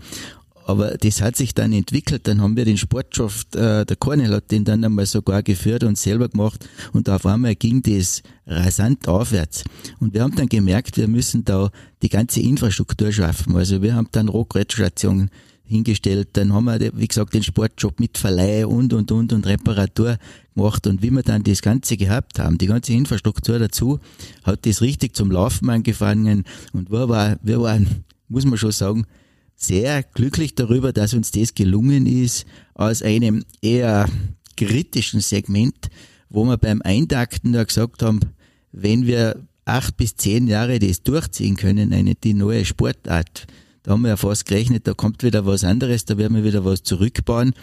Aber das hat sich dann entwickelt, dann haben wir den Sportschaft, äh, der Cornel hat den dann einmal sogar geführt und selber gemacht und auf einmal ging das rasant aufwärts. Und wir haben dann gemerkt, wir müssen da die ganze Infrastruktur schaffen. Also wir haben dann Rockrettstationen hingestellt, dann haben wir, wie gesagt, den Sportjob mit Verleih und, und, und, und Reparatur gemacht. Und wie wir dann das Ganze gehabt haben, die ganze Infrastruktur dazu, hat das richtig zum Laufen angefangen und wir, war, wir waren, muss man schon sagen, sehr glücklich darüber, dass uns das gelungen ist, aus einem eher kritischen Segment, wo wir beim Eintakten ja gesagt haben, wenn wir acht bis zehn Jahre das durchziehen können, eine, die neue Sportart, da haben wir ja fast gerechnet, da kommt wieder was anderes, da werden wir wieder was zurückbauen.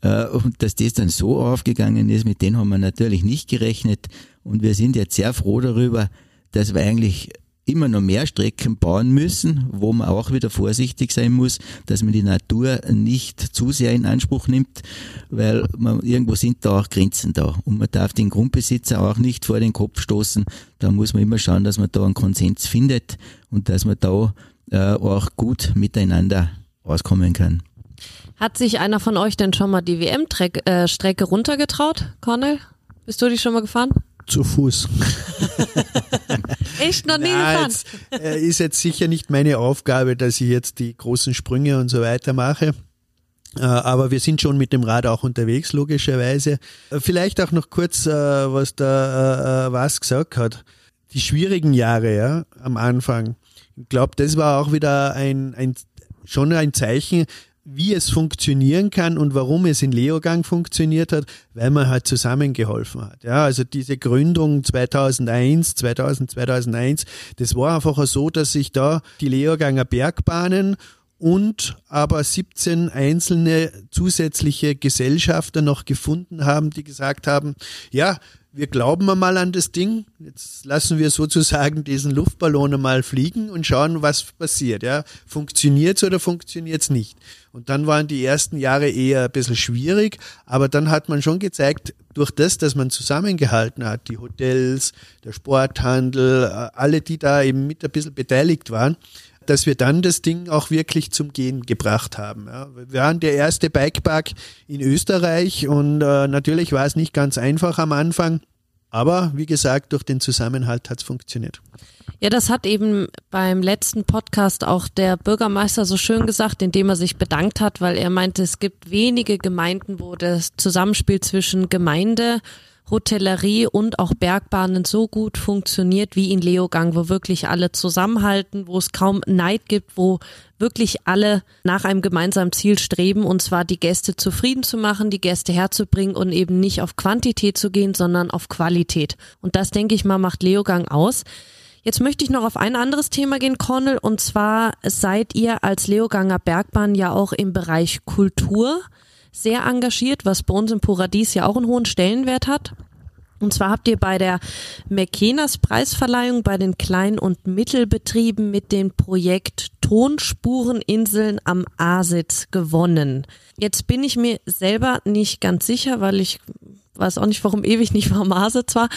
Äh, und dass das dann so aufgegangen ist, mit denen haben wir natürlich nicht gerechnet. Und wir sind jetzt sehr froh darüber, dass wir eigentlich immer noch mehr Strecken bauen müssen, wo man auch wieder vorsichtig sein muss, dass man die Natur nicht zu sehr in Anspruch nimmt, weil man, irgendwo sind da auch Grenzen da. Und man darf den Grundbesitzer auch nicht vor den Kopf stoßen. Da muss man immer schauen, dass man da einen Konsens findet und dass man da äh, auch gut miteinander auskommen kann. Hat sich einer von euch denn schon mal die WM-Strecke runtergetraut, Cornel? Bist du die schon mal gefahren? Zu Fuß. Echt noch nie Na, gefahren? Jetzt, äh, ist jetzt sicher nicht meine Aufgabe, dass ich jetzt die großen Sprünge und so weiter mache. Äh, aber wir sind schon mit dem Rad auch unterwegs, logischerweise. Äh, vielleicht auch noch kurz, äh, was da was gesagt hat. Die schwierigen Jahre, ja, am Anfang. Ich glaube, das war auch wieder ein, ein, schon ein Zeichen, wie es funktionieren kann und warum es in Leogang funktioniert hat, weil man halt zusammengeholfen hat. Ja, also diese Gründung 2001, 2000, 2001, das war einfach so, dass sich da die Leoganger Bergbahnen und aber 17 einzelne zusätzliche Gesellschafter noch gefunden haben, die gesagt haben, ja, wir glauben einmal an das Ding. Jetzt lassen wir sozusagen diesen Luftballon einmal fliegen und schauen, was passiert. Ja, funktioniert's oder funktioniert's nicht? Und dann waren die ersten Jahre eher ein bisschen schwierig, aber dann hat man schon gezeigt, durch das, dass man zusammengehalten hat, die Hotels, der Sporthandel, alle, die da eben mit ein bisschen beteiligt waren, dass wir dann das Ding auch wirklich zum Gehen gebracht haben. Ja. Wir waren der erste Bikepark in Österreich und äh, natürlich war es nicht ganz einfach am Anfang, aber wie gesagt, durch den Zusammenhalt hat es funktioniert. Ja, das hat eben beim letzten Podcast auch der Bürgermeister so schön gesagt, indem er sich bedankt hat, weil er meinte, es gibt wenige Gemeinden, wo das Zusammenspiel zwischen Gemeinde, Hotellerie und auch Bergbahnen so gut funktioniert wie in Leogang, wo wirklich alle zusammenhalten, wo es kaum Neid gibt, wo wirklich alle nach einem gemeinsamen Ziel streben, und zwar die Gäste zufrieden zu machen, die Gäste herzubringen und eben nicht auf Quantität zu gehen, sondern auf Qualität. Und das, denke ich mal, macht Leogang aus. Jetzt möchte ich noch auf ein anderes Thema gehen, Cornel, und zwar seid ihr als Leoganger Bergbahn ja auch im Bereich Kultur sehr engagiert, was bei uns im Paradies ja auch einen hohen Stellenwert hat. Und zwar habt ihr bei der McKenas Preisverleihung bei den Klein- und Mittelbetrieben mit dem Projekt Tonspureninseln am Aasitz gewonnen. Jetzt bin ich mir selber nicht ganz sicher, weil ich weiß auch nicht, warum ewig nicht am Aasitz war.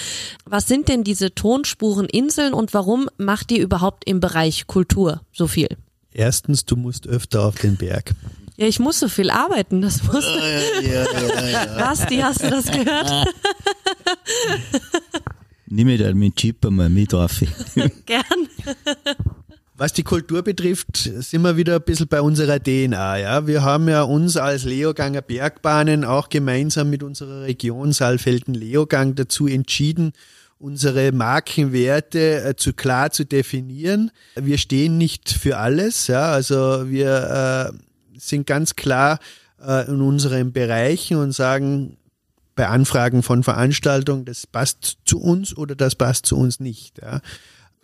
Was sind denn diese Tonspureninseln und warum macht ihr überhaupt im Bereich Kultur so viel? Erstens, du musst öfter auf den Berg. Ja, ich muss so viel arbeiten, das muss. Ja, ja, ja, Basti, hast du das gehört? Nimm mir da mit Chip einmal mit auf. Gern. Was die Kultur betrifft, sind wir wieder ein bisschen bei unserer DNA. Ja? Wir haben ja uns als Leoganger Bergbahnen auch gemeinsam mit unserer Region Saalfelden-Leogang dazu entschieden, unsere Markenwerte äh, zu klar zu definieren. Wir stehen nicht für alles. Ja? Also wir äh, sind ganz klar äh, in unseren Bereichen und sagen bei Anfragen von Veranstaltungen, das passt zu uns oder das passt zu uns nicht. Ja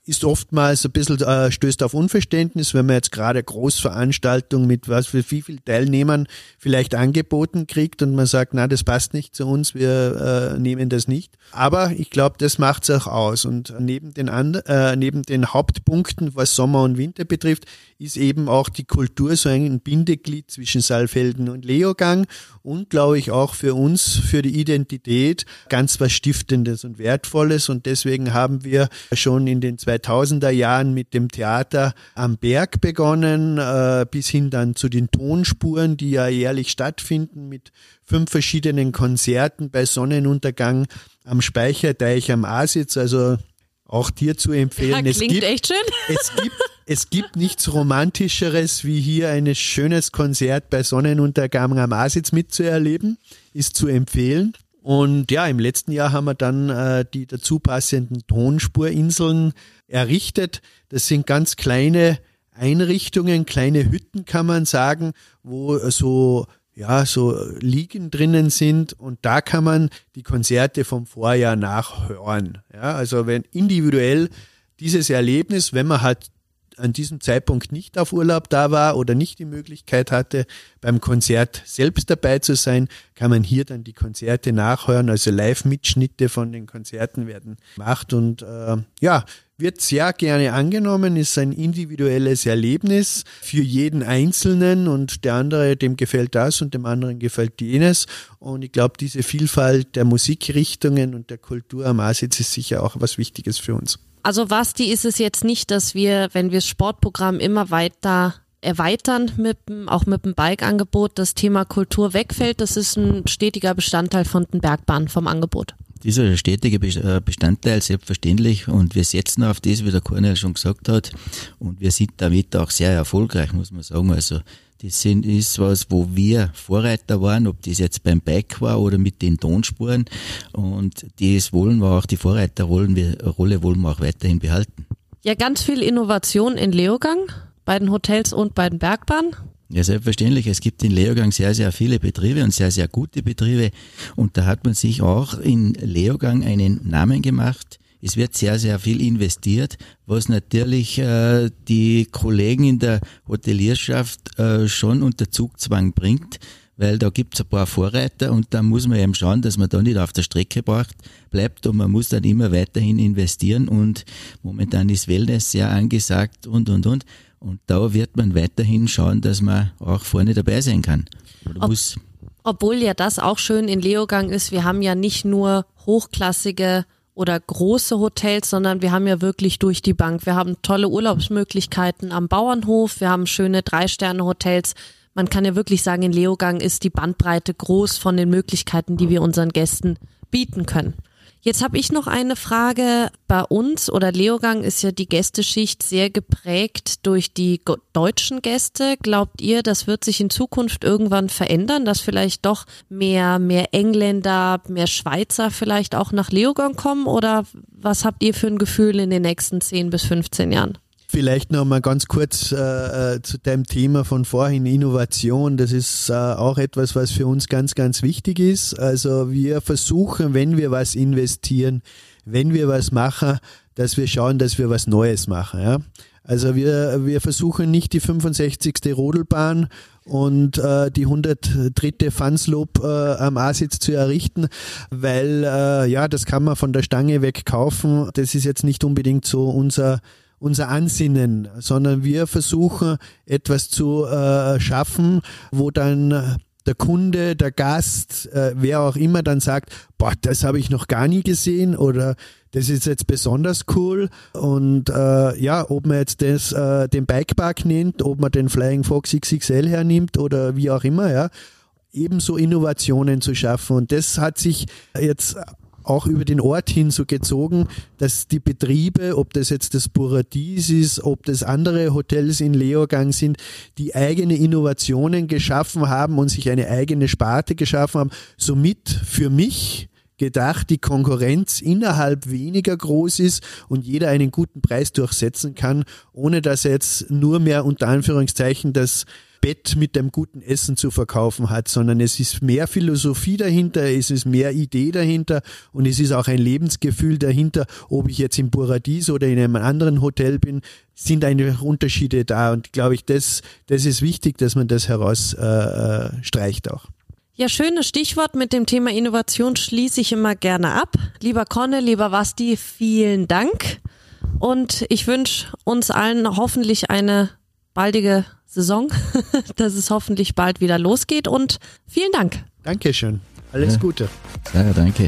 ist oftmals ein bisschen, äh, stößt auf Unverständnis, wenn man jetzt gerade Großveranstaltungen mit was für wie viel Teilnehmern vielleicht angeboten kriegt und man sagt, na, das passt nicht zu uns, wir äh, nehmen das nicht. Aber ich glaube, das macht es auch aus. Und neben den, And äh, neben den Hauptpunkten, was Sommer und Winter betrifft, ist eben auch die Kultur so ein Bindeglied zwischen Saalfelden und Leogang und glaube ich auch für uns, für die Identität ganz was Stiftendes und Wertvolles. Und deswegen haben wir schon in den zwei 2000er Jahren mit dem Theater am Berg begonnen, äh, bis hin dann zu den Tonspuren, die ja jährlich stattfinden mit fünf verschiedenen Konzerten bei Sonnenuntergang am Speicherteich am Asitz. Also auch dir zu empfehlen. Ja, klingt es gibt, echt schön. Es gibt, es gibt nichts Romantischeres, wie hier ein schönes Konzert bei Sonnenuntergang am Asitz mitzuerleben. Ist zu empfehlen. Und ja, im letzten Jahr haben wir dann äh, die dazu passenden Tonspurinseln errichtet. Das sind ganz kleine Einrichtungen, kleine Hütten kann man sagen, wo so ja, so Liegen drinnen sind und da kann man die Konzerte vom Vorjahr nachhören. Ja, also wenn individuell dieses Erlebnis, wenn man halt an diesem Zeitpunkt nicht auf Urlaub da war oder nicht die Möglichkeit hatte, beim Konzert selbst dabei zu sein, kann man hier dann die Konzerte nachhören. Also Live-Mitschnitte von den Konzerten werden gemacht und äh, ja, wird sehr gerne angenommen, ist ein individuelles Erlebnis für jeden Einzelnen und der andere, dem gefällt das und dem anderen gefällt jenes. Und ich glaube, diese Vielfalt der Musikrichtungen und der Kultur am Asitz ist sicher auch was Wichtiges für uns. Also Basti ist es jetzt nicht, dass wir, wenn wir das Sportprogramm immer weiter erweitern, mit, auch mit dem Bike-Angebot, das Thema Kultur wegfällt. Das ist ein stetiger Bestandteil von den Bergbahnen, vom Angebot. Dieser stetige äh, Bestandteil, selbstverständlich. Und wir setzen auf das, wie der Cornel schon gesagt hat. Und wir sind damit auch sehr erfolgreich, muss man sagen. Also das sind, ist was, wo wir Vorreiter waren, ob das jetzt beim Bike war oder mit den Tonspuren. Und das wollen wir auch, die Vorreiterrolle wollen wir auch weiterhin behalten. Ja, ganz viel Innovation in Leogang, bei den Hotels und bei den Bergbahnen. Ja, selbstverständlich. Es gibt in Leogang sehr, sehr viele Betriebe und sehr, sehr gute Betriebe. Und da hat man sich auch in Leogang einen Namen gemacht es wird sehr, sehr viel investiert, was natürlich äh, die Kollegen in der Hotelierschaft äh, schon unter Zugzwang bringt, weil da gibt's ein paar Vorreiter und da muss man eben schauen, dass man da nicht auf der Strecke braucht, bleibt und man muss dann immer weiterhin investieren und momentan ist Wellness sehr angesagt und, und, und. Und da wird man weiterhin schauen, dass man auch vorne dabei sein kann. Ob, obwohl ja das auch schön in Leogang ist, wir haben ja nicht nur hochklassige oder große Hotels, sondern wir haben ja wirklich durch die Bank. Wir haben tolle Urlaubsmöglichkeiten am Bauernhof, wir haben schöne Drei-Sterne-Hotels. Man kann ja wirklich sagen, in Leogang ist die Bandbreite groß von den Möglichkeiten, die wir unseren Gästen bieten können. Jetzt habe ich noch eine Frage. Bei uns oder Leogang ist ja die Gästeschicht sehr geprägt durch die deutschen Gäste. Glaubt ihr, das wird sich in Zukunft irgendwann verändern, dass vielleicht doch mehr, mehr Engländer, mehr Schweizer vielleicht auch nach Leogang kommen? Oder was habt ihr für ein Gefühl in den nächsten 10 bis 15 Jahren? Vielleicht noch mal ganz kurz äh, äh, zu deinem Thema von vorhin, Innovation. Das ist äh, auch etwas, was für uns ganz, ganz wichtig ist. Also wir versuchen, wenn wir was investieren, wenn wir was machen, dass wir schauen, dass wir was Neues machen. Ja? Also wir, wir versuchen nicht die 65. Rodelbahn und äh, die 103. Fanslob äh, am A-Sitz zu errichten, weil äh, ja, das kann man von der Stange weg kaufen. Das ist jetzt nicht unbedingt so unser unser Ansinnen, sondern wir versuchen etwas zu äh, schaffen, wo dann der Kunde, der Gast, äh, wer auch immer dann sagt, boah, das habe ich noch gar nie gesehen oder das ist jetzt besonders cool und äh, ja, ob man jetzt das, äh, den Bikepark nimmt, ob man den Flying Fox XXL hernimmt oder wie auch immer, ja, ebenso Innovationen zu schaffen. Und das hat sich jetzt auch über den Ort hin so gezogen, dass die Betriebe, ob das jetzt das Buradies ist, ob das andere Hotels in Leogang sind, die eigene Innovationen geschaffen haben und sich eine eigene Sparte geschaffen haben, somit für mich gedacht, die Konkurrenz innerhalb weniger groß ist und jeder einen guten Preis durchsetzen kann, ohne dass er jetzt nur mehr unter Anführungszeichen das Bett mit einem guten Essen zu verkaufen hat, sondern es ist mehr Philosophie dahinter, es ist mehr Idee dahinter und es ist auch ein Lebensgefühl dahinter, ob ich jetzt im Paradies oder in einem anderen Hotel bin, sind einfach Unterschiede da und glaube ich, das, das ist wichtig, dass man das herausstreicht äh, äh auch. Ja, schönes Stichwort mit dem Thema Innovation schließe ich immer gerne ab. Lieber Conne, lieber Wasti, vielen Dank. Und ich wünsche uns allen hoffentlich eine baldige Saison, dass es hoffentlich bald wieder losgeht und vielen Dank. Dankeschön. Alles ja. Gute. Ja, danke.